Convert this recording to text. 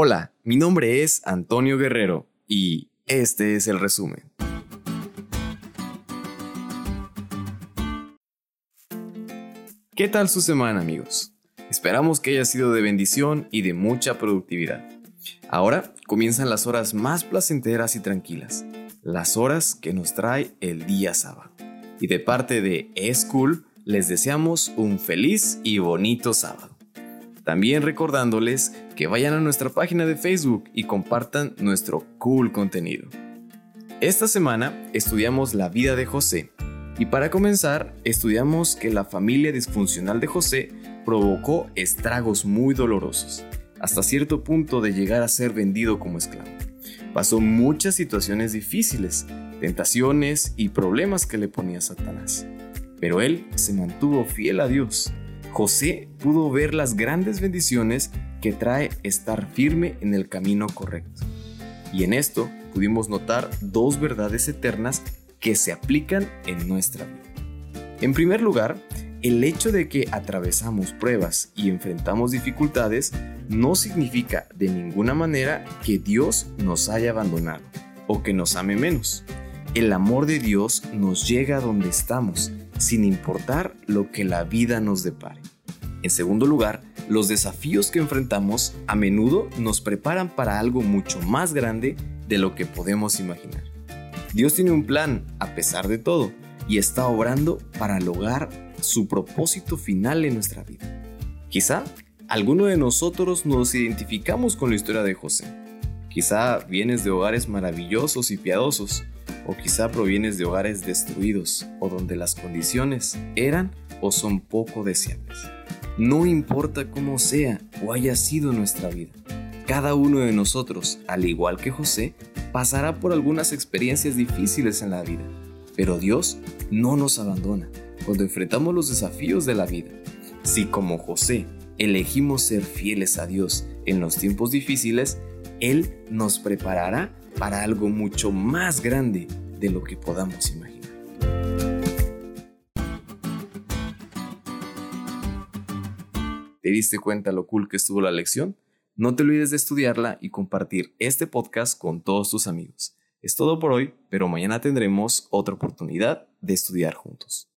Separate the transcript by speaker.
Speaker 1: Hola, mi nombre es Antonio Guerrero y este es el resumen. ¿Qué tal su semana amigos? Esperamos que haya sido de bendición y de mucha productividad. Ahora comienzan las horas más placenteras y tranquilas, las horas que nos trae el día sábado. Y de parte de E-School les deseamos un feliz y bonito sábado. También recordándoles que vayan a nuestra página de Facebook y compartan nuestro cool contenido. Esta semana estudiamos la vida de José y para comenzar estudiamos que la familia disfuncional de José provocó estragos muy dolorosos, hasta cierto punto de llegar a ser vendido como esclavo. Pasó muchas situaciones difíciles, tentaciones y problemas que le ponía Satanás, pero él se mantuvo fiel a Dios José pudo ver las grandes bendiciones que trae estar firme en el camino correcto. Y en esto pudimos notar dos verdades eternas que se aplican en nuestra vida. En primer lugar, el hecho de que atravesamos pruebas y enfrentamos dificultades no significa de ninguna manera que Dios nos haya abandonado o que nos ame menos. El amor de Dios nos llega a donde estamos sin importar lo que la vida nos depare. En segundo lugar, los desafíos que enfrentamos a menudo nos preparan para algo mucho más grande de lo que podemos imaginar. Dios tiene un plan a pesar de todo y está obrando para lograr su propósito final en nuestra vida. Quizá alguno de nosotros nos identificamos con la historia de José. Quizá vienes de hogares maravillosos y piadosos, o quizá provienes de hogares destruidos o donde las condiciones eran o son poco deseables. No importa cómo sea o haya sido nuestra vida, cada uno de nosotros, al igual que José, pasará por algunas experiencias difíciles en la vida, pero Dios no nos abandona cuando enfrentamos los desafíos de la vida. Si como José elegimos ser fieles a Dios en los tiempos difíciles, Él nos preparará para algo mucho más grande de lo que podamos imaginar. ¿Te diste cuenta lo cool que estuvo la lección? No te olvides de estudiarla y compartir este podcast con todos tus amigos. Es todo por hoy, pero mañana tendremos otra oportunidad de estudiar juntos.